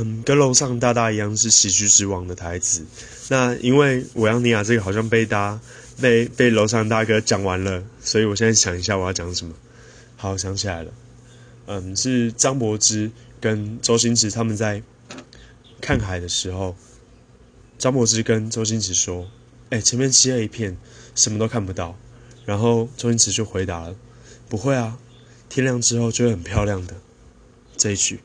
嗯，跟楼上大大一样是喜剧之王的台词。那因为我让尼亚这个好像被大被被楼上大哥讲完了，所以我现在想一下我要讲什么。好，想起来了，嗯，是张柏芝跟周星驰他们在看海的时候，张柏芝跟周星驰说：“哎，前面漆黑一片，什么都看不到。”然后周星驰就回答了：“不会啊，天亮之后就会很漂亮的。”这一句。